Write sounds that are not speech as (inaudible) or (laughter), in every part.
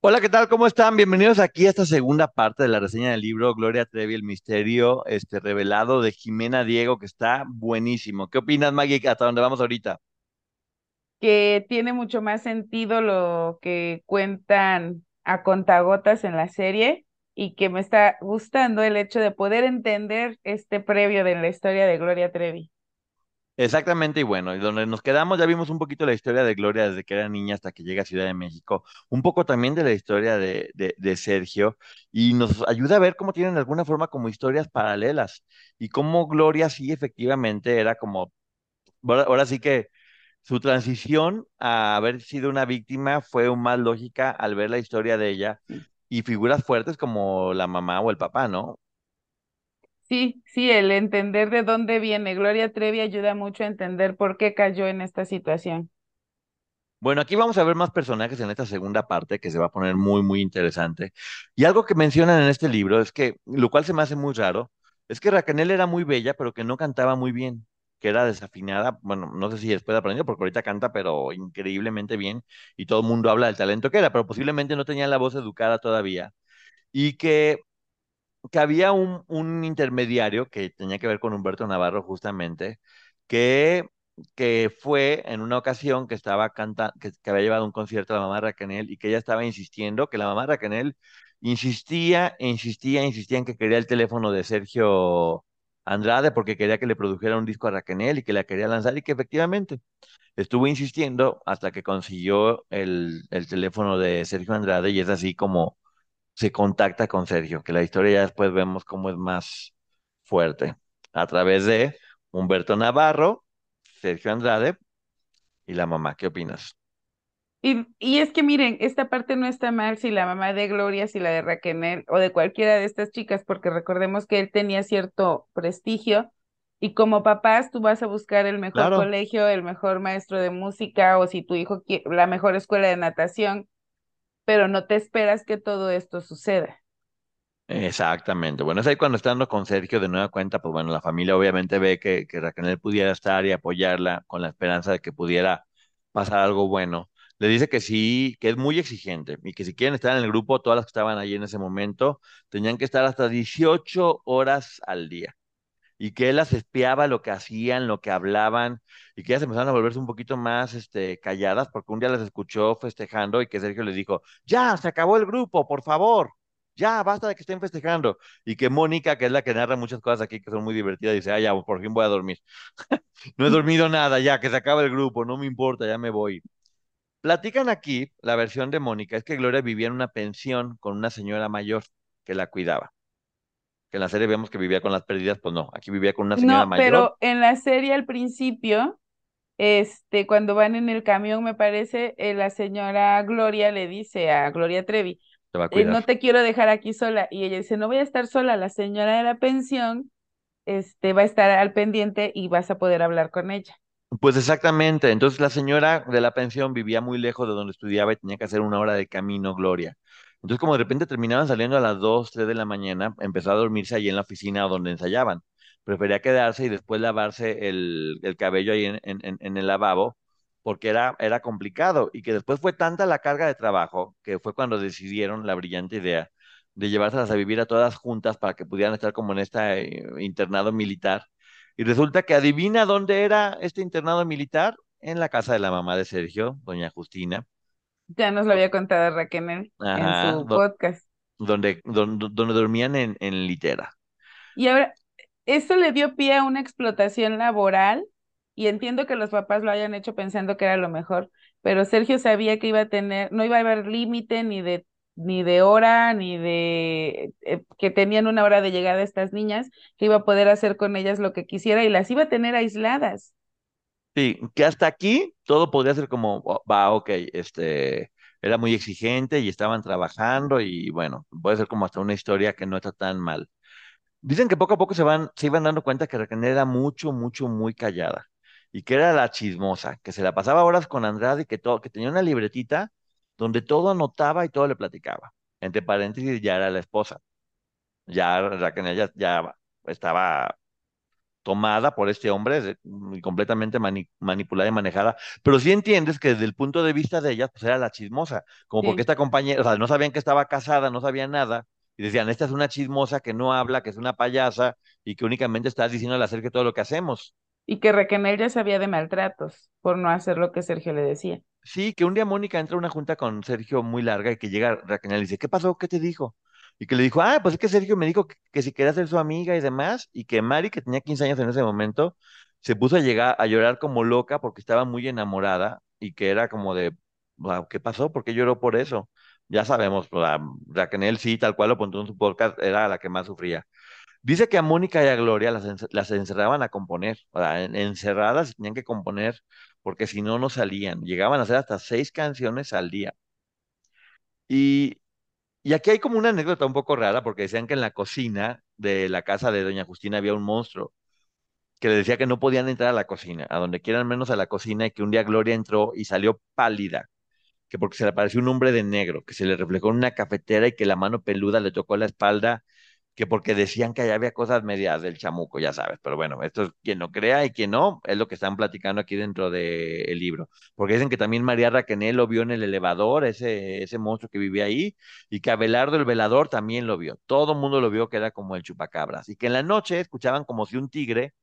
Hola, ¿qué tal? ¿Cómo están? Bienvenidos aquí a esta segunda parte de la reseña del libro Gloria Trevi, el misterio este, revelado de Jimena Diego, que está buenísimo. ¿Qué opinas, Maggie, hasta dónde vamos ahorita? Que tiene mucho más sentido lo que cuentan a contagotas en la serie y que me está gustando el hecho de poder entender este previo de la historia de Gloria Trevi. Exactamente, y bueno, y donde nos quedamos ya vimos un poquito la historia de Gloria desde que era niña hasta que llega a Ciudad de México, un poco también de la historia de, de, Sergio, y nos ayuda a ver cómo tienen de alguna forma como historias paralelas, y cómo Gloria sí efectivamente era como, ahora, sí que su transición a haber sido una víctima fue más lógica al ver la historia de ella y figuras fuertes como la mamá o el papá, ¿no? Sí, sí, el entender de dónde viene Gloria Trevi ayuda mucho a entender por qué cayó en esta situación. Bueno, aquí vamos a ver más personajes en esta segunda parte que se va a poner muy, muy interesante. Y algo que mencionan en este libro es que, lo cual se me hace muy raro, es que Raquel era muy bella, pero que no cantaba muy bien, que era desafinada. Bueno, no sé si después aprendió, porque ahorita canta, pero increíblemente bien, y todo el mundo habla del talento que era, pero posiblemente no tenía la voz educada todavía. Y que que había un, un, intermediario que tenía que ver con Humberto Navarro justamente, que, que fue en una ocasión que estaba cantando, que, había llevado un concierto a la mamá Raquel y que ella estaba insistiendo, que la mamá Raquel insistía, insistía, insistía en que quería el teléfono de Sergio Andrade porque quería que le produjera un disco a Raquel y que la quería lanzar y que efectivamente estuvo insistiendo hasta que consiguió el, el teléfono de Sergio Andrade y es así como se contacta con Sergio, que la historia ya después vemos cómo es más fuerte, a través de Humberto Navarro, Sergio Andrade y la mamá. ¿Qué opinas? Y, y, es que miren, esta parte no está mal si la mamá de Gloria, si la de Raquel o de cualquiera de estas chicas, porque recordemos que él tenía cierto prestigio y como papás tú vas a buscar el mejor colegio, el mejor maestro de música o si tu hijo quiere la mejor escuela de natación pero no te esperas que todo esto suceda. Exactamente. Bueno, es ahí cuando estando con Sergio de nueva cuenta, pues bueno, la familia obviamente ve que, que Raquel pudiera estar y apoyarla con la esperanza de que pudiera pasar algo bueno. Le dice que sí, que es muy exigente y que si quieren estar en el grupo, todas las que estaban allí en ese momento, tenían que estar hasta 18 horas al día y que él las espiaba lo que hacían, lo que hablaban, y que ellas empezaron a volverse un poquito más este, calladas, porque un día las escuchó festejando y que Sergio les dijo, ya, se acabó el grupo, por favor, ya, basta de que estén festejando. Y que Mónica, que es la que narra muchas cosas aquí que son muy divertidas, dice, ah, ya, por fin voy a dormir. (laughs) no he dormido nada, ya, que se acaba el grupo, no me importa, ya me voy. Platican aquí, la versión de Mónica, es que Gloria vivía en una pensión con una señora mayor que la cuidaba que en la serie vemos que vivía con las pérdidas, pues no, aquí vivía con una señora no, Pero en la serie al principio, este, cuando van en el camión, me parece, eh, la señora Gloria le dice a Gloria Trevi, eh, no te quiero dejar aquí sola. Y ella dice, no voy a estar sola, la señora de la pensión este, va a estar al pendiente y vas a poder hablar con ella. Pues exactamente, entonces la señora de la pensión vivía muy lejos de donde estudiaba y tenía que hacer una hora de camino, Gloria. Entonces, como de repente terminaban saliendo a las 2, 3 de la mañana, empezó a dormirse ahí en la oficina donde ensayaban. Prefería quedarse y después lavarse el, cabello ahí en, en, el lavabo, porque era, era complicado. Y que después fue tanta la carga de trabajo que fue cuando decidieron la brillante idea de llevárselas a vivir a todas juntas para que pudieran estar como en este internado militar Y resulta que adivina dónde era este internado militar, en la casa de la mamá de Sergio, doña Justina. Ya nos lo había contado Raquel en Ajá, su do- podcast. donde, donde, donde dormían en, en litera. Y ahora, esto le dio pie a una explotación laboral y entiendo que los papás lo hayan hecho pensando que era lo mejor, pero Sergio sabía que iba a tener, no iba a haber límite ni de ni de hora, ni de eh, que tenían una hora de llegada estas niñas, que iba a poder hacer con ellas lo que quisiera y las iba a tener aisladas. Sí, que hasta aquí todo podría ser como, oh, va, ok, este, era muy exigente y estaban trabajando y bueno, puede ser como hasta una historia que no está tan mal. Dicen que poco a poco se van, se iban dando cuenta que Raquel era mucho, mucho, muy callada y que era la chismosa, que se la pasaba horas con Andrade y que, todo, que tenía una libretita donde todo anotaba y todo le platicaba. Entre paréntesis, ya era la esposa. Ya Raquel ya, ya estaba tomada por este hombre, y completamente mani- manipulada y manejada, pero sí entiendes que desde el punto de vista de ella, pues era la chismosa, como porque esta compañera, o sea, no sabían que estaba casada, no sabían nada, y decían, esta es una chismosa que no habla, que es una payasa, y que únicamente está diciendo al hacer que todo lo que hacemos. Y que Raquel ya sabía de maltratos por no hacer lo que Sergio le decía. Sí, que un día Mónica entra a una junta con Sergio muy larga y que llega Raquel y le dice, ¿qué pasó? ¿Qué te dijo? Y que le dijo, ah, pues es que Sergio me dijo que, si quería ser su amiga y demás, y que Mari, que tenía 15 años en ese momento, se puso a llegar a llorar como loca porque estaba muy enamorada y que era como de, "Wow, ¿qué pasó? ¿Por qué lloró por eso? Ya sabemos, pues, a Raquel sí, tal cual lo apuntó en su podcast, era la que más sufría. Dice que a Mónica y a Gloria las, las encerraban a componer, o sea, en- encerradas tenían que componer porque si no, no salían. Llegaban a hacer hasta seis canciones al día. Y, y aquí hay como una anécdota un poco rara porque decían que en la cocina de la casa de Doña Justina había un monstruo que le decía que no podían entrar a la cocina, a donde quieran menos a la cocina y que un día Gloria entró y salió pálida, que porque se le apareció un hombre de negro, que se le reflejó en una cafetera y que la mano peluda le tocó la espalda que porque decían que allá había cosas medias del chamuco, ya sabes, pero bueno, esto es quien lo crea y quien no, es lo que están platicando aquí dentro del libro, porque dicen que también María Raquenel lo vio en el elevador, ese, ese monstruo que vivía ahí, y que Abelardo el velador también lo vio, todo el mundo lo vio que era como el chupacabras, y que en la noche escuchaban como si un tigre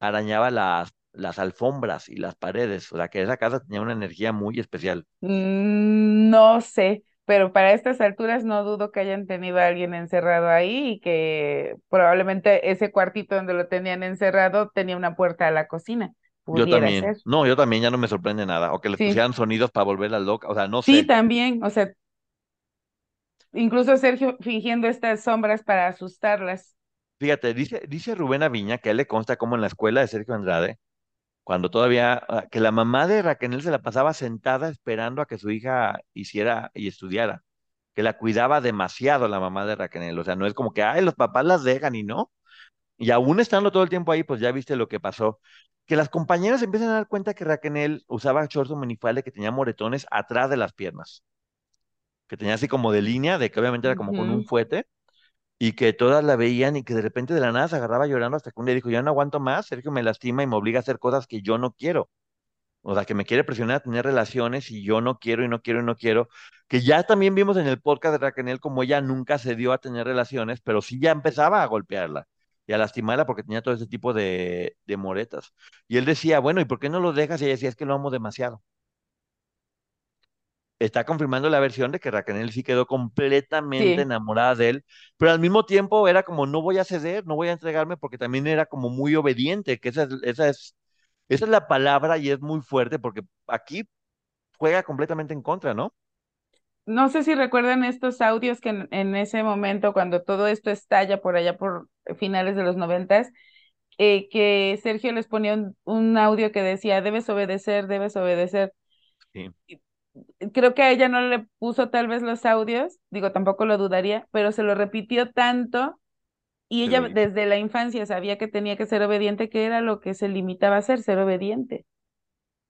arañaba las, las alfombras y las paredes, o sea que esa casa tenía una energía muy especial. Mm, No sé, pero para estas alturas no dudo que hayan tenido a alguien encerrado ahí y que probablemente ese cuartito donde lo tenían encerrado tenía una puerta a la cocina. Yo también, ser. no, yo también ya no me sorprende nada, o que les Sí. pusieran sonidos para volverlas locas, o sea, no Sí, sé. también, o sea, incluso Sergio fingiendo estas sombras para asustarlas. Fíjate, dice, dice Rubén Aviña que a él le consta como en la escuela de Sergio Andrade, cuando todavía, ah, que la mamá de Raquel se la pasaba sentada esperando a que su hija hiciera y estudiara, que la cuidaba demasiado la mamá de Raquel, o sea, no es como que, ay, los papás las dejan y no, y aún estando todo el tiempo ahí, pues ya viste lo que pasó, que las compañeras empiezan a dar cuenta que Raquel usaba shorts o minifalda que tenía moretones atrás de las piernas, que tenía así como de línea, de que obviamente era como con un fuete, y que todas la veían y que de repente de la nada se agarraba llorando hasta que un día dijo, ya no aguanto más, Sergio me lastima y me obliga a hacer cosas que yo no quiero. O sea, que me quiere presionar a tener relaciones y yo no quiero y no quiero y no quiero. Que ya también vimos en el podcast de Raquel como ella nunca se dio a tener relaciones, pero sí ya empezaba a golpearla y a lastimarla porque tenía todo ese tipo de, de moretas. Y él decía, bueno, ¿y por qué no lo dejas? Y ella decía, es que lo amo demasiado. Está confirmando la versión de que Raquel sí quedó completamente Sí. enamorada de él, pero al mismo tiempo era como, no voy a ceder, no voy a entregarme porque también era como muy obediente, que esa es, esa es, esa es la palabra y es muy fuerte porque aquí juega completamente en contra, ¿no? No sé si recuerdan estos audios que en, en ese momento, cuando todo esto estalla por allá por finales de los noventas, eh, que Sergio les ponía un, un audio que decía, debes obedecer, debes obedecer. Sí. Creo que a ella no le puso tal vez los audios, digo, tampoco lo dudaría, pero se lo repitió tanto y ella lo desde la infancia sabía que tenía que ser obediente, que era lo que se limitaba a hacer, ser obediente.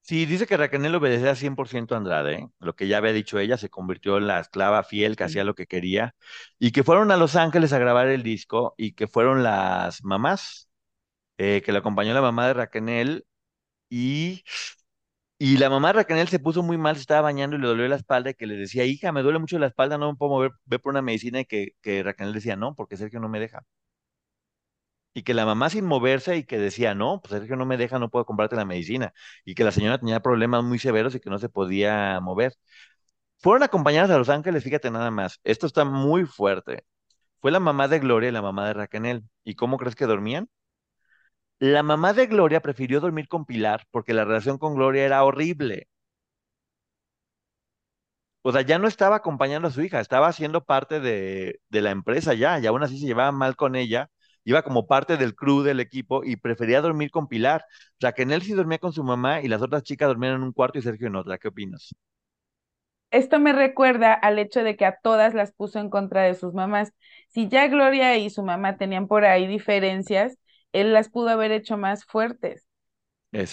Sí, dice que Raquel obedecía 100% a Andrade, ¿eh? Lo que ya había dicho ella, se convirtió en la esclava fiel que hacía lo que quería, y que fueron a Los Ángeles a grabar el disco, y que fueron las mamás, eh, que la acompañó la mamá de Raquel, y, y la mamá de Raquel se puso muy mal, se estaba bañando y le dolió la espalda, y que le decía, hija, me duele mucho la espalda, no me puedo mover, ve por una medicina, y que, que Raquel decía, no, porque Sergio no me deja. y que la mamá sin moverse y que decía, no, pues Sergio no me deja, no puedo comprarte la medicina, y que la señora tenía problemas muy severos y que no se podía mover. Fueron acompañadas a Los Ángeles, fíjate nada más, esto está muy fuerte. Fue la mamá de Gloria y la mamá de Raquel. ¿Y cómo crees que dormían? La mamá de Gloria prefirió dormir con Pilar porque la relación con Gloria era horrible. O sea, ya no estaba acompañando a su hija, estaba siendo parte de, de la empresa ya, y aún así se llevaba mal con ella, iba como parte del crew del equipo y prefería dormir con Pilar. Raquel sí dormía con su mamá y las otras chicas dormían en un cuarto y Sergio en otra. ¿Qué opinas? Esto me recuerda al hecho de que a todas las puso en contra de sus mamás. Si ya Gloria y su mamá tenían por ahí diferencias, él las pudo haber hecho más fuertes.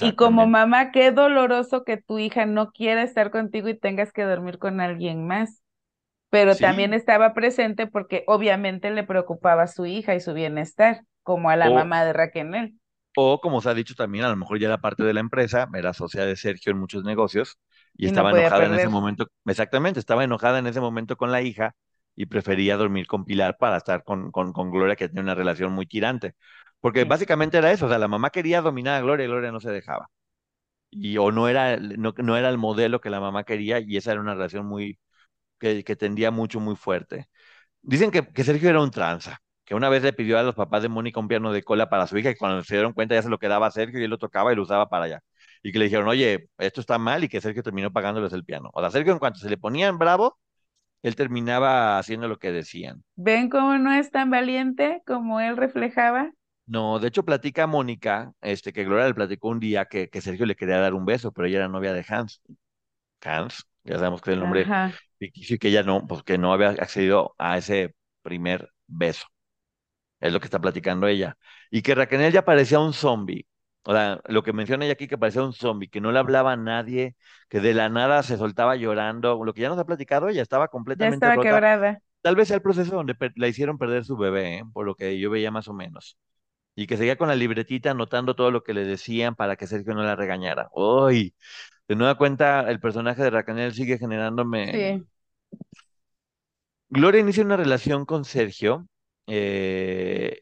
Y como mamá, qué doloroso que tu hija no quiera estar contigo y tengas que dormir con alguien más. Pero también estaba presente porque obviamente le preocupaba a su hija y su bienestar, como a la mamá de Raquel. O como se ha dicho también, a lo mejor ya era parte de la empresa, era socia de Sergio en muchos negocios y, estaba enojada en ese momento. Exactamente, estaba enojada en ese momento con la hija y prefería dormir con Pilar para estar con, con, con Gloria, que tenía una relación muy tirante. Porque básicamente era eso, o sea, la mamá quería dominar a Gloria y Gloria no se dejaba. Y o no era, no, no era el modelo que la mamá quería y esa era una relación muy, que, que tendía mucho, muy fuerte. Dicen que, que Sergio era un tranza, que una vez le pidió a los papás de Mónica un piano de cola para su hija y cuando se dieron cuenta ya se lo quedaba a Sergio y él lo tocaba y lo usaba para allá. Y que le dijeron, oye, esto está mal y que Sergio terminó pagándoles el piano. O sea, Sergio en cuanto se le ponían bravo, él terminaba haciendo lo que decían. ¿Ven cómo no es tan valiente como él reflejaba? No, de hecho platica Mónica, este, que Gloria le platicó un día que, que Sergio le quería dar un beso, pero ella era novia de Hans. Hans, ya sabemos que es el nombre ficticio y que ella no, pues que no había accedido a ese primer beso. Es lo que está platicando ella. Y que Raquel ya parecía un zombie. O sea, lo que menciona ella aquí que parecía un zombie, que no le hablaba a nadie, que de la nada se soltaba llorando. Lo que ya nos ha platicado, ella estaba completamente ya estaba quebrada. Tal vez sea el proceso donde la hicieron perder su bebé, ¿eh? por lo que yo veía más o menos y que seguía con la libretita anotando todo lo que le decían para que Sergio no la regañara. Uy, de nueva cuenta, el personaje de Racanel sigue generándome. Sí. Gloria inicia una relación con Sergio eh,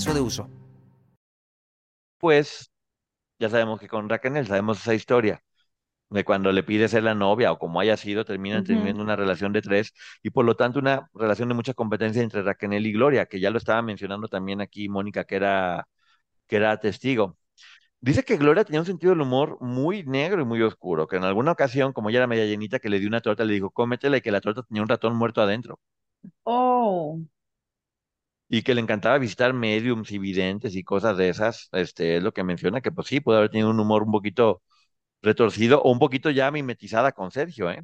de uso pues ya sabemos que con Raquel sabemos esa historia de cuando le pide ser la novia o como haya sido, terminan teniendo una relación de tres y por lo tanto una relación de mucha competencia entre Raquel y Gloria, que ya lo estaba mencionando también aquí Mónica, que era, que era testigo. Dice que Gloria tenía un sentido del humor muy negro y muy oscuro, que en alguna ocasión, como ella era media llenita, que le dio una torta, le dijo, cómetela y que la torta tenía un ratón muerto adentro. Oh y que le encantaba visitar mediums y videntes y cosas de esas, este, es lo que menciona, que pues sí, puede haber tenido un humor un poquito retorcido o un poquito ya mimetizada con Sergio, ¿eh?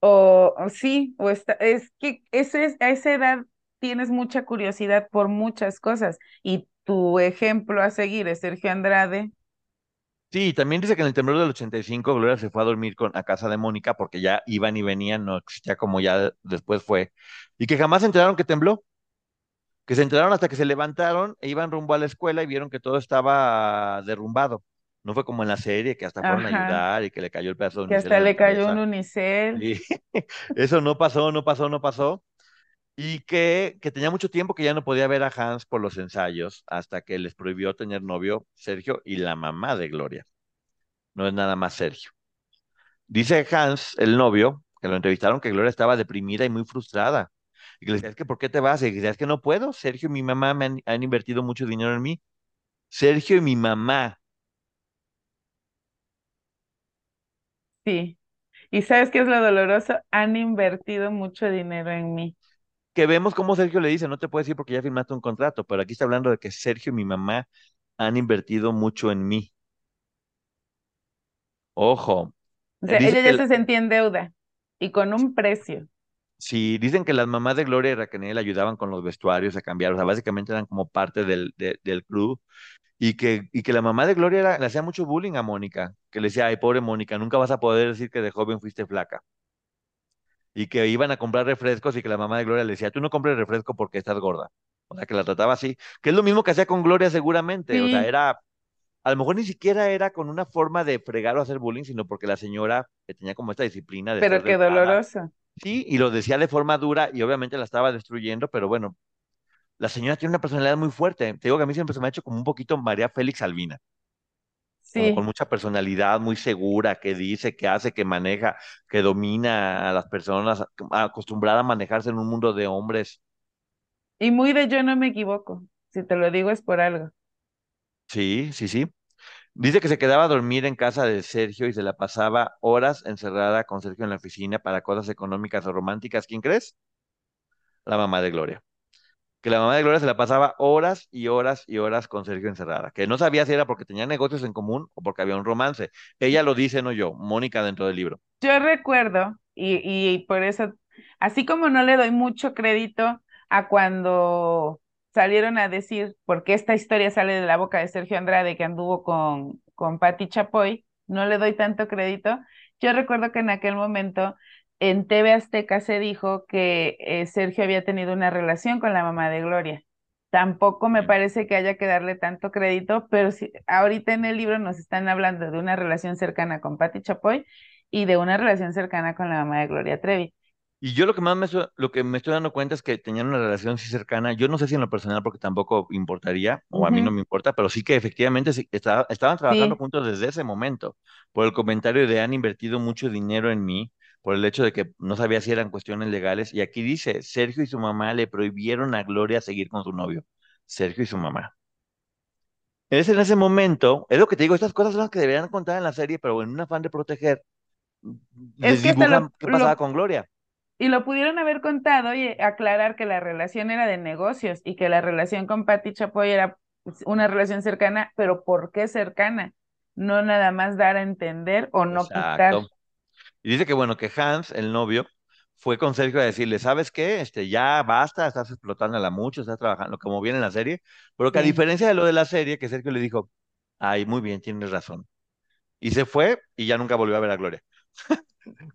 O, sí, o está, es que ese, a esa edad tienes mucha curiosidad por muchas cosas y tu ejemplo a seguir es Sergio Andrade. Sí, también dice que en el temblor del 85 Gloria se fue a dormir con, a casa de Mónica porque ya iban y venían, no existía como ya después fue, y que jamás se enteraron que tembló que se enteraron hasta que se levantaron e iban rumbo a la escuela y vieron que todo estaba derrumbado. No fue como en la serie que hasta fueron a ayudar y que le cayó el pedazo de Que hasta le cayó un unicel. Y (laughs) eso no pasó, no pasó, no pasó. Y que, que tenía mucho tiempo que ya no podía ver a Hans por los ensayos hasta que les prohibió tener novio Sergio y la mamá de Gloria. No es nada más Sergio. Dice Hans, el novio, que lo entrevistaron, que Gloria estaba deprimida y muy frustrada y le decía, es que ¿por qué te vas? Y decía, es que no puedo. Sergio y mi mamá me han, invertido mucho dinero en mí. Sergio y mi mamá. Sí. ¿Y sabes qué es lo doloroso? Han invertido mucho dinero en mí. Que vemos cómo Sergio le dice, no te puedes ir porque ya firmaste un contrato, pero aquí está hablando de que Sergio y mi mamá han invertido mucho en mí. Ojo. O sea, ella ya se sentía en deuda y con un precio. Sí, dicen que las mamás de Gloria y Raquel ayudaban con los vestuarios a cambiar, o sea, básicamente eran como parte del, de- del crew, y que, y que la mamá de Gloria era- le hacía mucho bullying a Mónica, que le decía, ay, pobre Mónica, nunca vas a poder decir que de joven fuiste flaca, y que iban a comprar refrescos y que la mamá de Gloria le decía, tú no compres refresco porque estás gorda, o sea, que la trataba así, que es lo mismo que hacía con Gloria seguramente, o sea, era, a lo mejor ni siquiera era con una forma de fregar o hacer bullying, sino porque la señora que tenía como esta disciplina de pero qué delgada, doloroso. Sí, y lo decía de forma dura y obviamente la estaba destruyendo, pero bueno, la señora tiene una personalidad muy fuerte. Te digo que a mí siempre se me ha hecho como un poquito María Félix Albina, como con Sí. mucha personalidad, muy segura, que dice, que hace, que maneja, que domina a las personas, acostumbrada a manejarse en un mundo de hombres. Y muy de yo no me equivoco. Si te lo digo es por algo. Sí, sí, sí. Dice que se quedaba a dormir en casa de Sergio y se la pasaba horas encerrada con Sergio en la oficina para cosas económicas o románticas. ¿Quién crees? La mamá de Gloria. que la mamá de Gloria se la pasaba horas y horas y horas con Sergio encerrada, que no sabía si era porque tenía negocios en común o porque había un romance. Ella lo dice, no yo, Mónica dentro del libro. Yo recuerdo, y, y por eso, así como no le doy mucho crédito a cuando salieron a decir, porque esta historia sale de la boca de Sergio Andrade que anduvo con, con Patti Chapoy, no le doy tanto crédito. Yo recuerdo que en aquel momento en TV Azteca se dijo que eh, Sergio había tenido una relación con la mamá de Gloria. Tampoco me parece que haya que darle tanto crédito, pero sí, ahorita en el libro nos están hablando de una relación cercana con Patti Chapoy y de una relación cercana con la mamá de Gloria Trevi. Y yo lo que más me, lo que me estoy dando cuenta es que tenían una relación así cercana. Yo no sé si en lo personal, porque tampoco importaría, o a mí no me importa, pero sí que efectivamente sí, estaba- estaban trabajando Sí, juntos desde ese momento. Por el comentario de han invertido mucho dinero en mí, por el hecho de que no sabía si eran cuestiones legales. Y aquí dice, Sergio y su mamá le prohibieron a Gloria seguir con su novio. Sergio y su mamá. Es en ese momento, es lo que te digo, estas cosas son las que deberían contar en la serie, pero en un afán de proteger, es que dibujan lo, qué pasaba lo, con Gloria. Y lo pudieron haber contado y aclarar que la relación era de negocios y que la relación con Patti Chapoy era pues, una relación cercana, pero ¿por qué cercana? No nada más dar a entender o no quitar. Y dice que bueno, que Hans, el novio, fue con Sergio a decirle, ¿sabes qué? Este, ya basta, estás explotándola mucho, estás trabajando como viene en la serie, pero que a diferencia de lo de la serie, que Sergio le dijo, ay, muy bien, tienes razón. Y se fue y ya nunca volvió a ver a Gloria.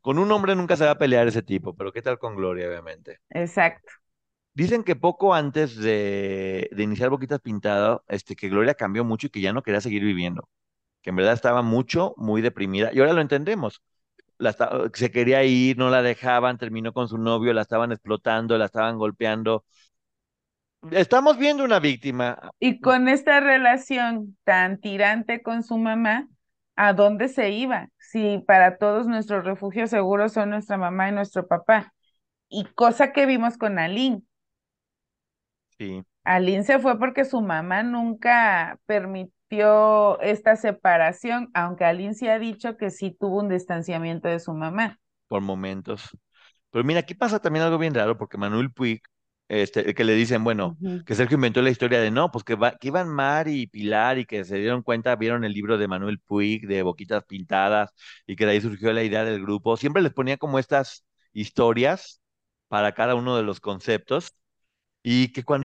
Con un hombre nunca se va a pelear ese tipo, pero ¿qué tal con Gloria, obviamente? exacto. Dicen que poco antes de, de iniciar Boquitas Pintado, este, que Gloria cambió mucho y que ya no quería seguir viviendo, que en verdad estaba mucho, muy deprimida, y ahora lo entendemos. La se quería ir, no la dejaban, terminó con su novio, la estaban explotando, la estaban golpeando. Estamos viendo una víctima. Y con esta relación tan tirante con su mamá, ¿a dónde se iba? Si para todos nuestros refugios seguros son nuestra mamá y nuestro papá. Y cosa que vimos con Aline. Sí, Aline se fue porque su mamá nunca permitió esta separación, aunque Aline sí ha dicho que sí tuvo un distanciamiento de su mamá. por momentos. Pero mira, aquí pasa también algo bien raro, porque Manuel Puig, este, que le dicen, bueno, Ujú. que Sergio inventó la historia de no, pues que, va- que iban Mar y Pilar y que se dieron cuenta, vieron el libro de Manuel Puig, de Boquitas Pintadas, y que de ahí surgió la idea del grupo. Siempre les ponía como estas historias para cada uno de los conceptos, y que cuando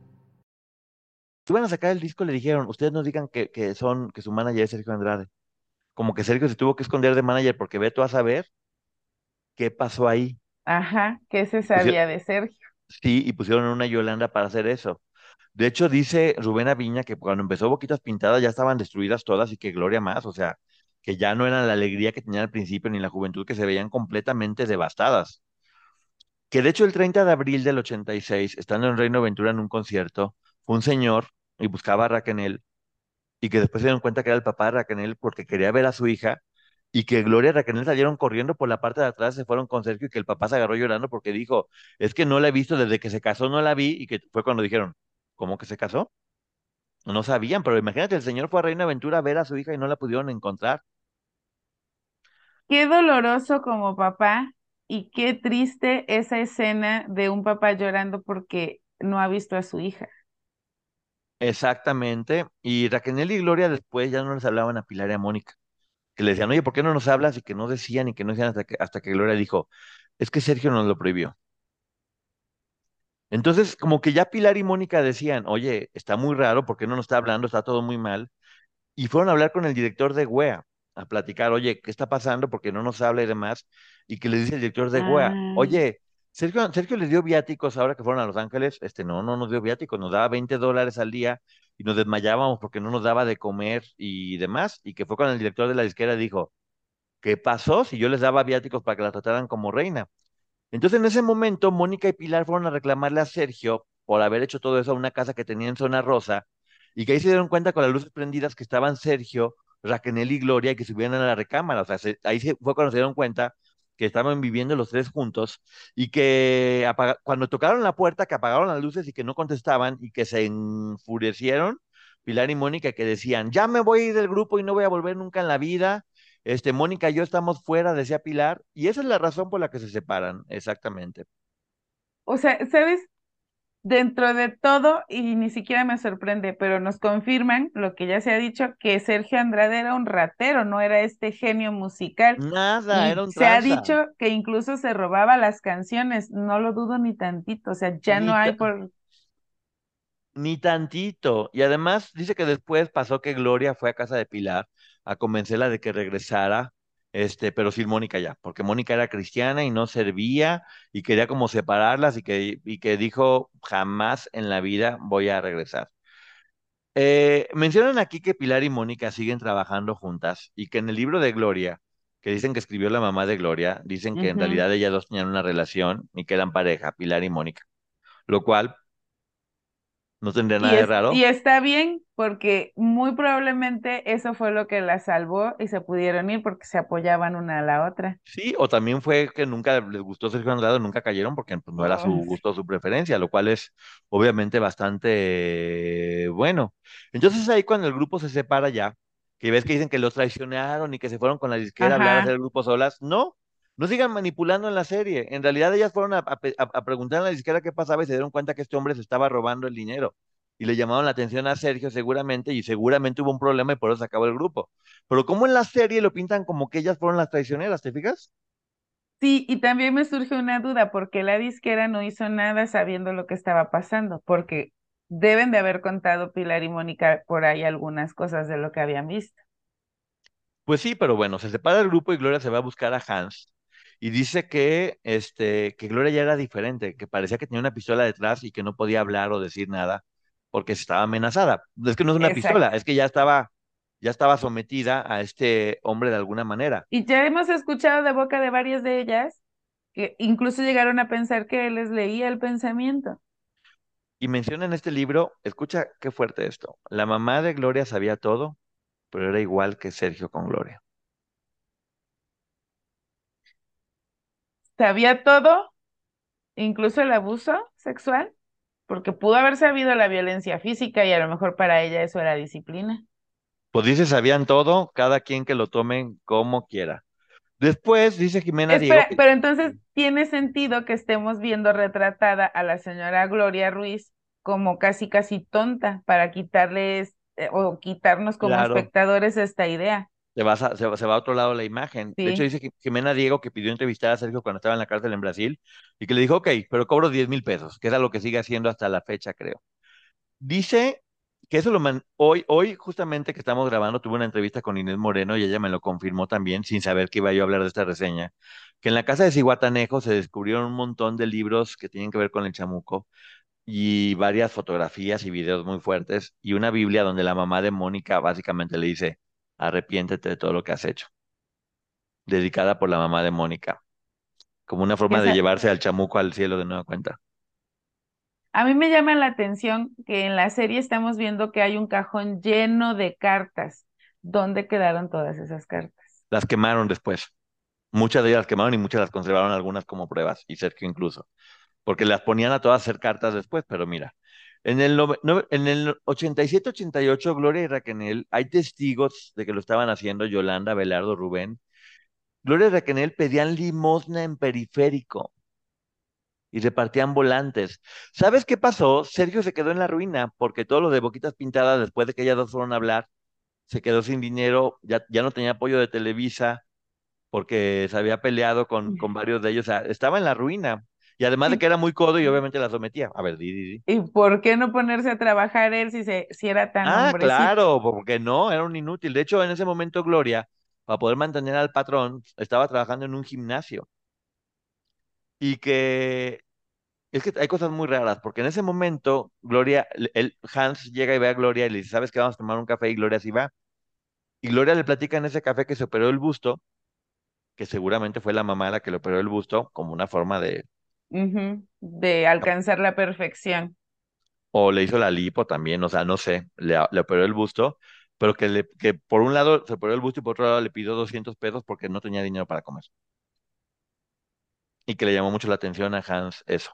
Iban a sacar el disco, le dijeron, ustedes nos digan que, que son, que su manager es Sergio Andrade. Como que Sergio se tuvo que esconder de manager porque ve tú a saber qué pasó ahí. Ajá, ¿qué se Pusie- sabía de Sergio? sí, y pusieron una Yolanda para hacer eso. De hecho, dice Rubén Aviña que cuando empezó Boquitas Pintadas ya estaban destruidas todas y que Gloria más, o sea, que ya no era la alegría que tenían al principio ni la juventud, que se veían completamente devastadas. Que de hecho el 30 de abril del 86, estando en Reino Aventura en un concierto, un señor y buscaba a Raquel y que después se dieron cuenta que era el papá de Raquel porque quería ver a su hija y que Gloria y Raquel salieron corriendo por la parte de atrás, se fueron con Sergio y que el papá se agarró llorando porque dijo, es que no la he visto desde que se casó, no la vi y que fue cuando dijeron, ¿cómo que se casó? No sabían, pero imagínate, el señor fue a Reina Aventura a ver a su hija y no la pudieron encontrar. Qué doloroso como papá y qué triste esa escena de un papá llorando porque no ha visto a su hija. Exactamente. Y Raquel y Gloria después ya no les hablaban a Pilar y a Mónica, que le decían, oye, ¿por qué no nos hablas? Y que no decían y que no decían hasta que, hasta que Gloria dijo, es que Sergio nos lo prohibió. Entonces, como que ya Pilar y Mónica decían, oye, está muy raro, ¿por qué no nos está hablando? Está todo muy mal. Y fueron a hablar con el director de WEA, a platicar, oye, ¿qué está pasando? Porque no nos habla y demás. Y que le dice el director de WEA, Ah, oye, Sergio, Sergio les dio viáticos ahora que fueron a Los Ángeles. Este, no, no nos dio viáticos, nos daba 20 dólares al día y nos desmayábamos porque no nos daba de comer y demás. Y que fue cuando el director de la disquera dijo, ¿qué pasó si yo les daba viáticos para que la trataran como reina? Entonces, en ese momento, Mónica y Pilar fueron a reclamarle a Sergio por haber hecho todo eso a una casa que tenía en Zona Rosa y que ahí se dieron cuenta con las luces prendidas que estaban Sergio, Raquel y Gloria y que subían a la recámara. O sea, se- ahí se- fue cuando se dieron cuenta que estaban viviendo los tres juntos y que cuando tocaron la puerta, que apagaron las luces y que no contestaban y que se enfurecieron, Pilar y Mónica, que decían, ya me voy a ir del grupo y no voy a volver nunca en la vida. Este, Mónica y yo estamos fuera, decía Pilar, y esa es la razón por la que se separan, exactamente. O sea, ¿sabes? Dentro de todo, y ni siquiera me sorprende, pero nos confirman lo que ya se ha dicho, que Sergio Andrade era un ratero, no era este genio musical. Nada, Y era un se ha dicho que incluso se robaba las canciones, no lo dudo ni tantito, o sea, ya Ni no hay por... Ni tantito. Y además dice que después pasó que Gloria fue a casa de Pilar a convencerla de que regresara, este, pero sin Mónica ya, porque Mónica era cristiana y no servía y quería como separarlas y que, y que dijo, jamás en la vida voy a regresar. Eh, mencionan aquí que Pilar y Mónica siguen trabajando juntas y que en el libro de Gloria, que dicen que escribió la mamá de Gloria, dicen que en realidad ellas dos tenían una relación y que eran pareja, Pilar y Mónica, lo cual no tendría nada de raro. y está bien porque muy probablemente eso fue lo que la salvó y se pudieron ir porque se apoyaban una a la otra. Sí, o también fue que nunca les gustó Sergio Andrade, nunca cayeron porque pues, no era su gusto o su preferencia, lo cual es obviamente bastante bueno. Entonces ahí cuando el grupo se separa ya, que ves que dicen que los traicionaron y que se fueron con la disquera a hablar a hacer el grupo solas, no, no sigan manipulando en la serie. En realidad ellas fueron a- a preguntar a la disquera qué pasaba y se dieron cuenta que este hombre se estaba robando el dinero. Y le llamaron la atención a Sergio seguramente y seguramente hubo un problema y por eso se acabó el grupo. Pero como en la serie lo pintan como que ellas fueron las traicioneras, ¿te fijas? Sí, y también me surge una duda, porque la disquera no hizo nada sabiendo lo que estaba pasando, porque deben de haber contado Pilar y Mónica por ahí algunas cosas de lo que habían visto. Pues sí, pero bueno, se separa el grupo y Gloria se va a buscar a Hans y dice que, este, que Gloria ya era diferente, que parecía que tenía una pistola detrás y que no podía hablar o decir nada porque estaba amenazada. Es que no es una pistola, es que ya estaba, ya estaba sometida a este hombre de alguna manera. Y ya hemos escuchado de boca de varias de ellas que incluso llegaron a pensar que él les leía el pensamiento. Y menciona en este libro, escucha qué fuerte esto, la mamá de Gloria sabía todo, pero era igual que Sergio con Gloria. Sabía todo, incluso el abuso sexual, porque pudo haber sabido la violencia física y a lo mejor para ella eso era disciplina. Pues dice, sabían todo, cada quien que lo tomen como quiera. Después dice Jimena Diego Espera, que pero entonces tiene sentido que estemos viendo retratada a la señora Gloria Ruiz como casi casi tonta para quitarles eh, o quitarnos como Claro, espectadores esta idea. Se va, a- se, va se va a otro lado la imagen. De hecho, dice Jimena Diego que pidió entrevistar a Sergio cuando estaba en la cárcel en Brasil y que le dijo, ok, pero cobro 10 mil pesos, que es lo que sigue haciendo hasta la fecha, creo. Dice que eso lo man... Hoy, hoy, justamente que estamos grabando, tuve una entrevista con Inés Moreno y ella me lo confirmó también, sin saber que iba yo a hablar de esta reseña, que en la casa de Cihuatanejo se descubrieron un montón de libros que tienen que ver con el chamuco y varias fotografías y videos muy fuertes y una Biblia donde la mamá de Mónica básicamente le dice, arrepiéntete de todo lo que has hecho, dedicada por la mamá de Mónica, como una forma de llevarse al chamuco al cielo de nueva cuenta. a mí me llama la atención que en la serie estamos viendo que hay un cajón lleno de cartas. ¿Dónde quedaron todas esas cartas? las quemaron después. Muchas de ellas las quemaron y muchas las conservaron algunas como pruebas, y Sergio incluso, porque las ponían a todas hacer cartas después, pero mira, en el, en el 87-88, Gloria y Raquel, hay testigos de que lo estaban haciendo Yolanda, Belardo, Rubén. Gloria y Raquel pedían limosna en periférico y repartían volantes. ¿Sabes qué pasó? Sergio se quedó en la ruina porque todo lo de Boquitas Pintadas, después de que ellas dos fueron a hablar, se quedó sin dinero, ya, ya no tenía apoyo de Televisa porque se había peleado con, con varios de ellos, o sea, estaba en la ruina. Y además de que era muy codo y obviamente la sometía. A ver, di, di, di. ¿Y por qué no ponerse a trabajar él si, se, si era tan Ah, claro, porque no, era un inútil. De hecho, en ese momento Gloria, para poder mantener al patrón, estaba trabajando en un gimnasio. Y que es que hay cosas muy raras, porque en ese momento Gloria, el, Hans llega y ve a Gloria y le dice, ¿sabes qué? Vamos a tomar un café y Gloria sí va. Y Gloria le platica en ese café que se operó el busto, que seguramente fue la mamá la que le operó el busto como una forma de de alcanzar la perfección. O le hizo la lipo también, o sea, no sé, le, operó el busto, pero que, le, que por un lado se operó el busto y por otro lado le pidió 200 pesos porque no tenía dinero para comer. Y que le llamó mucho la atención a Hans eso.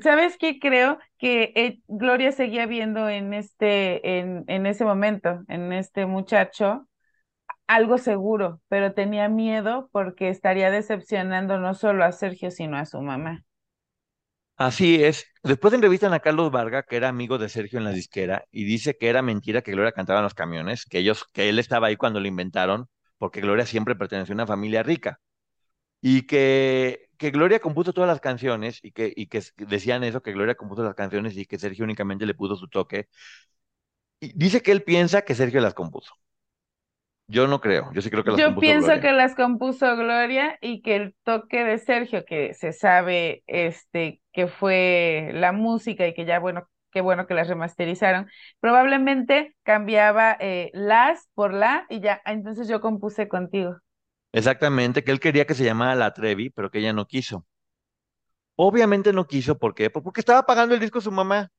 ¿Sabes qué? Creo que eh, Gloria seguía viendo en este, en, en ese momento, en este muchacho, algo seguro, pero tenía miedo porque estaría decepcionando no solo a Sergio, sino a su mamá. Así es. Después entrevistan a Carlos Varga, que era amigo de Sergio en la disquera, y dice que era mentira que Gloria cantaba en los camiones, que ellos, que él estaba ahí cuando lo inventaron, porque Gloria siempre perteneció a una familia rica. Y que, que Gloria compuso todas las canciones, y que, y que decían eso, que Gloria compuso las canciones y que Sergio únicamente le puso su toque. Y dice que él piensa que Sergio las compuso. Yo no creo, yo sí creo que las Yo pienso que las compuso Gloria y que el toque de Sergio, que se sabe este, que fue la música y que ya, bueno, qué bueno que las remasterizaron, probablemente cambiaba eh, las por la y ya, entonces yo compuse contigo. Exactamente, que él quería que se llamara La Trevi, pero que ella no quiso. Obviamente no quiso, ¿por qué? Pues porque estaba pagando el disco su mamá.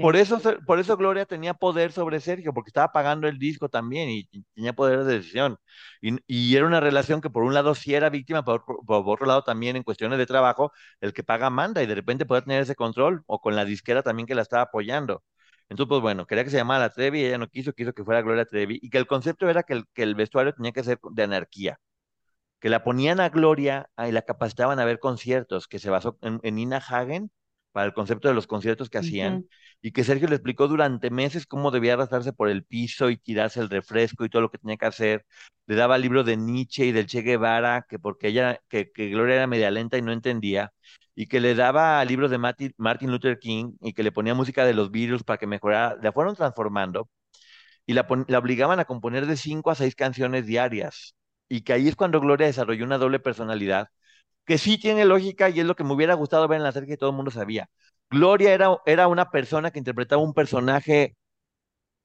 Por eso, por eso Gloria tenía poder sobre Sergio, porque estaba pagando el disco también y, tenía poder de decisión. Y, era una relación que por un lado sí era víctima, por, por, otro lado también en cuestiones de trabajo, el que paga manda y de repente puede tener ese control, o con la disquera también que la estaba apoyando. Entonces, pues bueno, quería que se llamara la Trevi, ella no quiso, quiso que fuera Gloria Trevi, y que el concepto era que el, que el vestuario tenía que ser de anarquía, que la ponían a Gloria y la capacitaban a ver conciertos, que se basó en, en Hagen, para el concepto de los conciertos que hacían, y que Sergio le explicó durante meses cómo debía arrastrarse por el piso y tirarse el refresco y todo lo que tenía que hacer. Le daba libros de Nietzsche y del Che Guevara, que porque ella, que, que Gloria era media lenta y no entendía, y que le daba libros de Martin, Martin Luther King y que le ponía música de los Beatles para que mejorara. La fueron transformando y la, la obligaban a componer de cinco a seis canciones diarias. Y que ahí es cuando Gloria desarrolló una doble personalidad que sí tiene lógica y es lo que me hubiera gustado ver en la serie que todo el mundo sabía. Gloria era, era una persona que interpretaba un personaje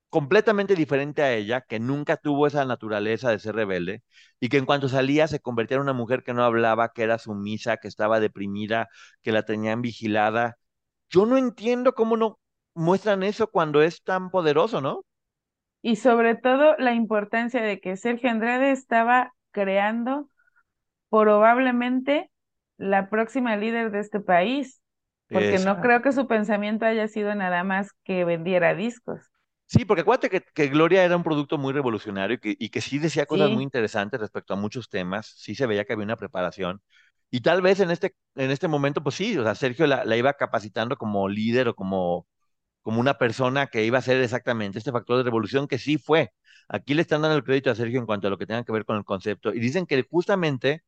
completamente diferente a ella, que nunca tuvo esa naturaleza de ser rebelde y que en cuanto salía se convertía en una mujer que no hablaba, que era sumisa, que estaba deprimida, que la tenían vigilada. Yo no entiendo cómo no muestran eso cuando es tan poderoso, ¿no? Y sobre todo la importancia de que Sergio Andrade estaba creando probablemente la próxima líder de este país, porque no creo que su pensamiento haya sido nada más que vendiera discos. Sí, porque acuérdate que, Gloria era un producto muy revolucionario y que, y que sí decía cosas muy interesantes respecto a muchos temas, sí se veía que había una preparación. Y tal vez en este, en este momento, pues sí, o sea, Sergio la, la iba capacitando como líder o como, como una persona que iba a ser exactamente este factor de revolución que sí fue. Aquí le están dando el crédito a Sergio en cuanto a lo que tenga que ver con el concepto. Y dicen que justamente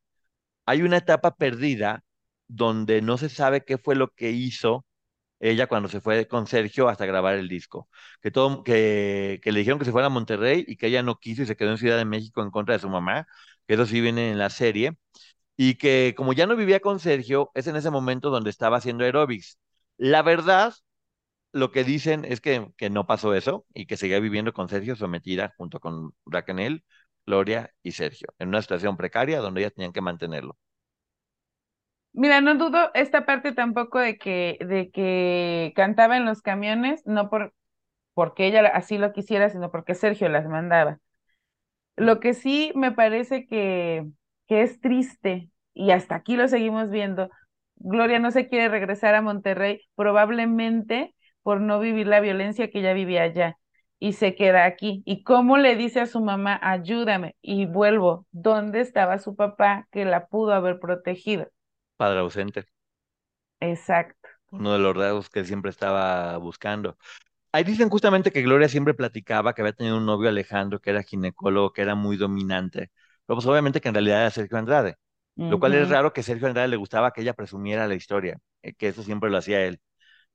hay una etapa perdida donde no se sabe qué fue lo que hizo ella cuando se fue con Sergio hasta grabar el disco. Que, todo, que, le dijeron que se fuera a Monterrey y que ella no quiso y se quedó en Ciudad de México en contra de su mamá, que eso sí viene en la serie. Y que como ya no vivía con Sergio, es en ese momento donde estaba haciendo aerobics. La verdad, lo que dicen es que, que no pasó eso y que seguía viviendo con Sergio sometida junto con Raquel Gloria y Sergio, en una situación precaria donde ellas tenían que mantenerlo. Mira, no dudo esta parte tampoco de que, de que cantaba en los camiones, no por, porque ella así lo quisiera, sino porque Sergio las mandaba. Lo que sí me parece que, que es triste, y hasta aquí lo seguimos viendo, Gloria no se quiere regresar a Monterrey, probablemente por no vivir la violencia que ella vivía allá y se queda aquí. ¿Y cómo le dice a su mamá, ayúdame? Y vuelvo, ¿dónde estaba su papá que la pudo haber protegido? Padre ausente. Exacto. Uno de los rasgos que siempre estaba buscando. Ahí dicen justamente que Gloria siempre platicaba que había tenido un novio Alejandro, que era ginecólogo, que era muy dominante. Pero pues obviamente que en realidad era Sergio Andrade. Lo cual es raro que Sergio Andrade le gustaba que ella presumiera la historia, eh, que eso siempre lo hacía él.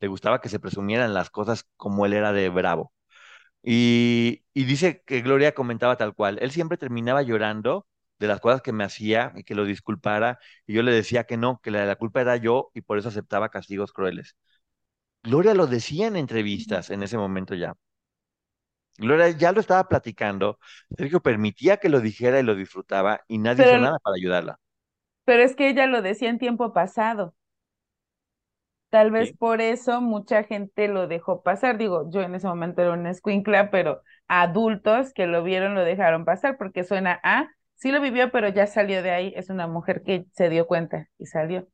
Le gustaba que se presumieran las cosas como él era de bravo. Y, dice que Gloria comentaba tal cual, él siempre terminaba llorando de las cosas que me hacía y que lo disculpara, y yo le decía que no, que la, la culpa era yo y por eso aceptaba castigos crueles. Gloria lo decía en entrevistas en ese momento ya. Gloria ya lo estaba platicando, Sergio permitía que lo dijera y lo disfrutaba y nadie hizo nada para ayudarla. Pero es que ella lo decía en tiempo pasado. Tal vez por eso mucha gente lo dejó pasar. Digo, yo en ese momento era una escuincla, pero adultos que lo vieron lo dejaron pasar porque suena a, sí lo vivió, pero ya salió de ahí. Es una mujer que se dio cuenta y salió.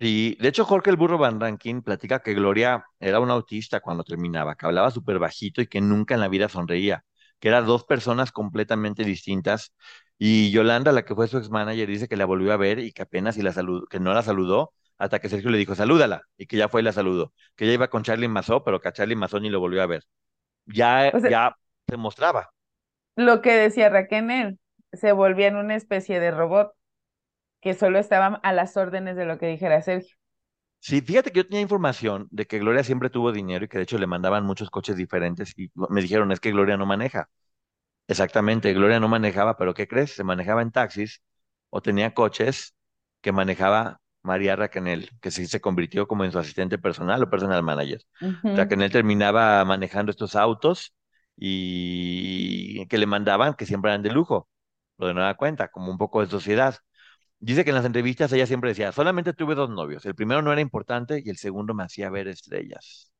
Y de hecho Jorge el Burro Van Rankin platica que Gloria era una autista cuando terminaba, que hablaba súper bajito y que nunca en la vida sonreía, que eran dos personas completamente distintas. Y Yolanda, la que fue su ex manager, dice que la volvió a ver y que apenas y la saludó, que no la saludó hasta que Sergio le dijo, salúdala, y que ya fue y la saludó, que ya iba con Charlie Mazó, pero que a Charlie Mazó ni lo volvió a ver. Ya, ya se mostraba. Lo que decía Raquel, se volvía en una especie de robot que solo estaba a las órdenes de lo que dijera Sergio. Sí, fíjate que yo tenía información de que Gloria siempre tuvo dinero y que de hecho le mandaban muchos coches diferentes y me dijeron, es que Gloria no maneja. Exactamente, Gloria no manejaba, pero ¿qué crees? Se manejaba en taxis o tenía coches que manejaba María Raquenel, que sí se convirtió como en su asistente personal o personal manager. Raquenel terminaba manejando estos autos y que le mandaban, que siempre eran de lujo, lo de nueva cuenta, como un poco de sociedad. Dice que en las entrevistas ella siempre decía, solamente tuve dos novios, el primero no era importante y el segundo me hacía ver estrellas.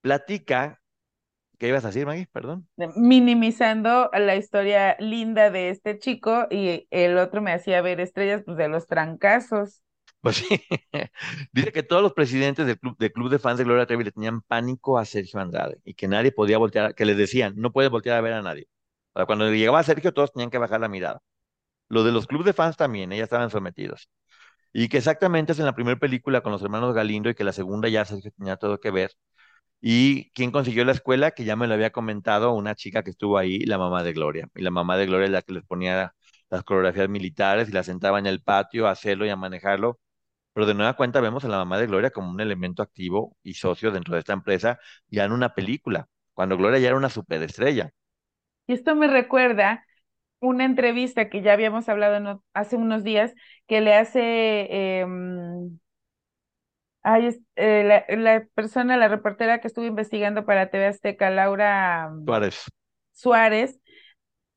Platica ¿Qué ibas a decir, Maggie? Perdón. Minimizando la historia linda de este chico y el otro me hacía ver estrellas pues, de los trancazos. Pues sí. (laughs) Dice que todos los presidentes del club, club de fans de Gloria Trevi le tenían pánico a Sergio Andrade y que nadie podía voltear, que les decían, no puedes voltear a ver a nadie. cuando llegaba Sergio, todos tenían que bajar la mirada. Lo de los clubes de fans también, ellas estaban sometidos. Y que exactamente es en la primera película con los hermanos Galindo y que la segunda ya Sergio tenía todo que ver ¿Y quién consiguió la escuela? Que ya me lo había comentado una chica que estuvo ahí, la mamá de Gloria. Y la mamá de Gloria es la que les ponía las coreografías militares y la sentaba en el patio a hacerlo y a manejarlo. Pero de nueva cuenta vemos a la mamá de Gloria como un elemento activo y socio dentro de esta empresa, ya en una película, cuando Gloria ya era una superestrella. Y esto me recuerda una entrevista que ya habíamos hablado hace unos días, que le hace em, Ay, eh, la, persona, la reportera que estuvo investigando para TV Azteca, Laura mm, Suárez. Suárez,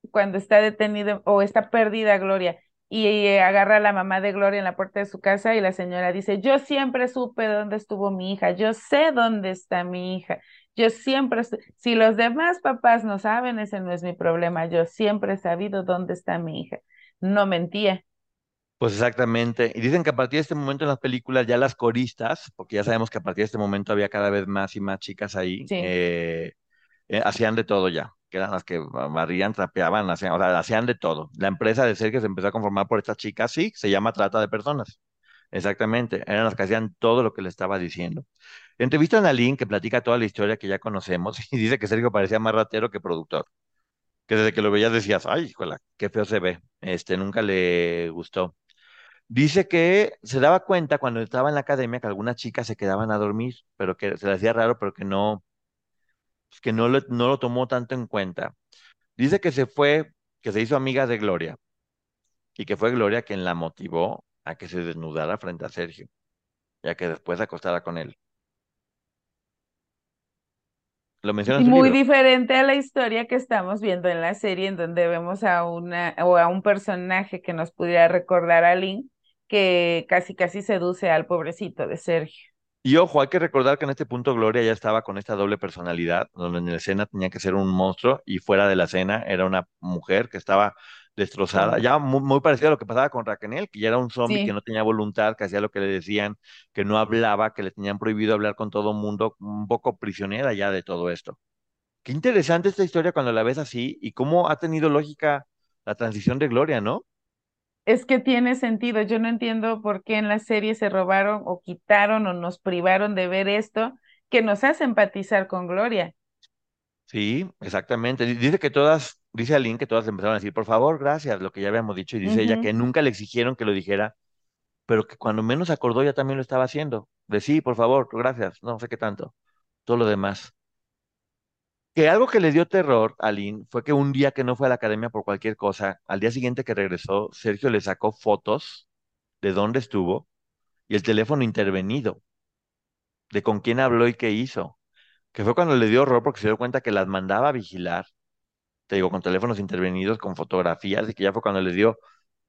cuando está detenido o está perdida Gloria y eh, agarra a la mamá de Gloria en la puerta de su casa y la señora dice, yo siempre supe dónde estuvo mi hija, yo sé dónde está mi hija, yo siempre, si los demás papás no saben, ese no es mi problema, yo siempre he sabido dónde está mi hija. No mentía. Pues exactamente. Y dicen que a partir de este momento en las películas ya las coristas, porque ya sabemos que a partir de este momento había cada vez más y más chicas ahí, eh, eh, hacían de todo ya, que eran las que barrían, trapeaban, hacían, o sea, hacían de todo. La empresa de Sergio se empezó a conformar por estas chicas, sí, se llama trata de personas. Exactamente, eran las que hacían todo lo que le estaba diciendo. Entrevistan a Lynn, que platica toda la historia que ya conocemos, (laughs) y dice que Sergio parecía más ratero que productor. Que desde que lo veías decías, ay, híjole, qué feo se ve. Este, nunca le gustó. Dice que se daba cuenta cuando estaba en la academia que algunas chicas se quedaban a dormir, pero que se le hacía raro, pero que no, pues, que no lo, no lo tomó tanto en cuenta. Dice que se fue, que se hizo amiga de Gloria y que fue Gloria quien la motivó a que se desnudara frente a Sergio, ya que después se acostara con él. Lo menciona Muy diferente a la historia que estamos viendo en la serie, en donde vemos a una o a un personaje que nos pudiera recordar a Lynn, que casi casi seduce al pobrecito de Sergio. Y ojo, hay que recordar que en este punto Gloria ya estaba con esta doble personalidad, donde en la escena tenía que ser un monstruo y fuera de la escena era una mujer que estaba destrozada, ya muy, muy parecido a lo que pasaba con Raquel, que ya era un zombie que no tenía voluntad, que hacía lo que le decían, que no hablaba, que le tenían prohibido hablar con todo mundo, un poco prisionera ya de todo esto. Qué interesante esta historia cuando la ves así y cómo ha tenido lógica la transición de Gloria, ¿no? Es que tiene sentido. Yo no entiendo por qué en la serie se robaron o quitaron o nos privaron de ver esto que nos hace empatizar con Gloria. Sí, exactamente. Di- Dice que todas, dice Aline que todas le empezaron a decir, por favor, gracias, lo que ya habíamos dicho, y dice ella que nunca le exigieron que lo dijera, pero que cuando menos acordó ya también lo estaba haciendo. De sí, por favor, gracias, no sé qué tanto, todo lo demás. Que algo que le dio terror a Aline fue que un día que no fue a la academia por cualquier cosa, al día siguiente que regresó, Sergio le sacó fotos de dónde estuvo y el teléfono intervenido, de con quién habló y qué hizo, que fue cuando le dio horror porque se dio cuenta que las mandaba a vigilar te digo, con teléfonos intervenidos, con fotografías, y que ya fue cuando les dio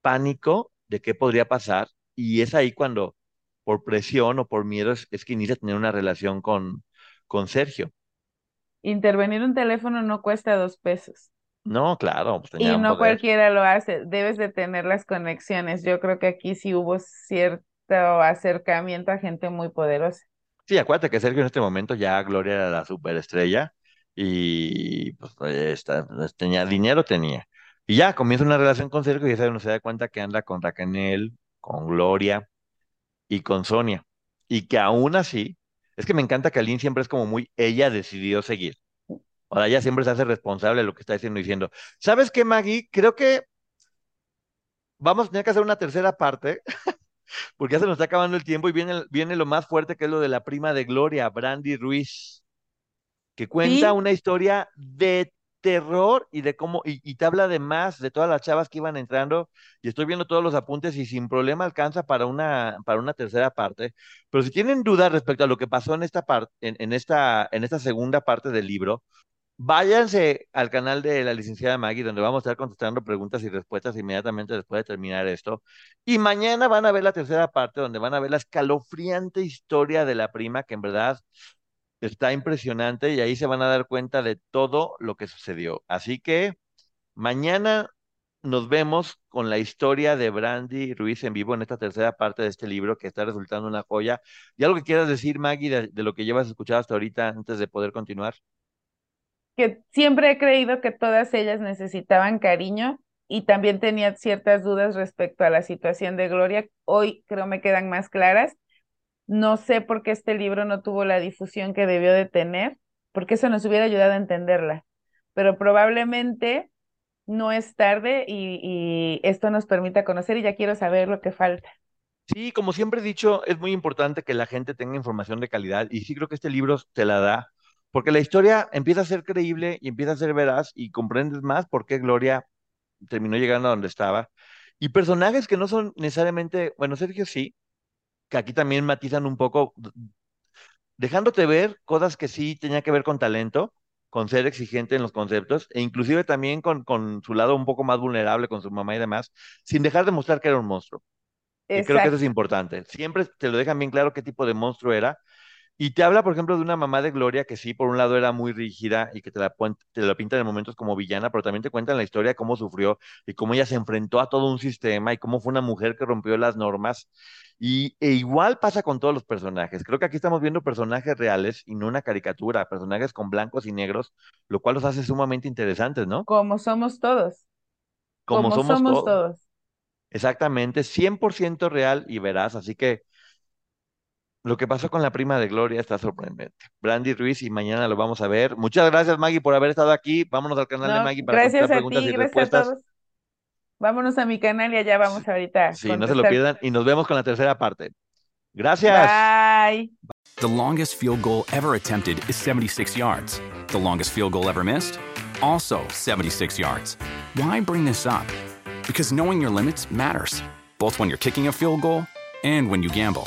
pánico de qué podría pasar, y es ahí cuando, por presión o por miedo, es, es que inicia a tener una relación con, con Sergio. Intervenir un teléfono no cuesta dos pesos. No, claro, pues tenía Y no poder. cualquiera lo hace, debes de tener las conexiones. Yo creo que aquí sí hubo cierto acercamiento a gente muy poderosa. Sí, acuérdate que Sergio en este momento ya Gloria era la superestrella y pues pues, tenía dinero, tenía. Y ya comienza una relación con Sergio y ya uno se da cuenta que anda con Raquel, con Gloria y con Sonia. Y que aún así, es que me encanta que Aline siempre es como muy, ella decidió seguir. Ahora ella siempre se hace responsable de lo que está diciendo y diciendo, ¿sabes qué, Maggie? Creo que vamos a tener que hacer una tercera parte, (laughs) porque ya se nos está acabando el tiempo y viene, viene lo más fuerte que es lo de la prima de Gloria, Brandy Ruiz, que cuenta Sí, una historia de terror y de cómo, y, y te habla de más, de todas las chavas que iban entrando, y estoy viendo todos los apuntes y sin problema alcanza para una, para una tercera parte. Pero si tienen dudas respecto a lo que pasó en esta parte, en, en esta, en esta segunda parte del libro, váyanse al canal de la licenciada Maggie, donde vamos a estar contestando preguntas y respuestas inmediatamente después de terminar esto. Y mañana van a ver la tercera parte, donde van a ver la escalofriante historia de la prima, que en verdad está impresionante y ahí se van a dar cuenta de todo lo que sucedió. Así que mañana nos vemos con la historia de Brandy Ruiz en vivo en esta tercera parte de este libro que está resultando una joya. ¿Y algo que quieras decir, Maggie, de, lo que llevas escuchado hasta ahorita antes de poder continuar? que siempre he creído que todas ellas necesitaban cariño y también tenía ciertas dudas respecto a la situación de Gloria. Hoy creo me quedan más claras. No sé por qué este libro no tuvo la difusión que debió de tener, porque eso nos hubiera ayudado a entenderla. Pero probablemente no es tarde y, y esto nos permita conocer y ya quiero saber lo que falta. Sí, como siempre he dicho, es muy importante que la gente tenga información de calidad y sí creo que este libro te la da, porque la historia empieza a ser creíble y empieza a ser veraz y comprendes más por qué Gloria terminó llegando a donde estaba. Y personajes que no son necesariamente, bueno, Sergio sí, que aquí también matizan un poco, dejándote ver cosas que sí tenía que ver con talento, con ser exigente en los conceptos, e inclusive también con, con su lado un poco más vulnerable con su mamá y demás, sin dejar de mostrar que era un monstruo. Que creo que eso es importante. Siempre te lo dejan bien claro qué tipo de monstruo era y te habla, por ejemplo, de una mamá de Gloria que sí, por un lado era muy rígida y que te la, te la pintan en momentos como villana, pero también te cuentan la historia de cómo sufrió y cómo ella se enfrentó a todo un sistema y cómo fue una mujer que rompió las normas. Y e igual pasa con todos los personajes. Creo que aquí estamos viendo personajes reales y no una caricatura, personajes con blancos y negros, lo cual los hace sumamente interesantes, ¿no? Como somos todos, Como como somos somos todos. todos. Exactamente, 100% real y veraz. Así que Lo que pasó con la prima de Gloria está sorprendente. Brandy Ruiz y mañana lo vamos a ver. Muchas gracias Maggie por haber estado aquí. Vámonos al canal de Maggie para gracias contestar a preguntas ti, y gracias a todos. Vámonos a mi canal y allá vamos ahorita a Sí, no se lo pierdan y nos vemos con la tercera parte. Gracias. Bye. The longest field goal ever attempted is 76 yards. The longest field goal ever missed? Also 76 yards. Why bring this up? Because knowing your limits matters, both when you're kicking a field goal and when you gamble.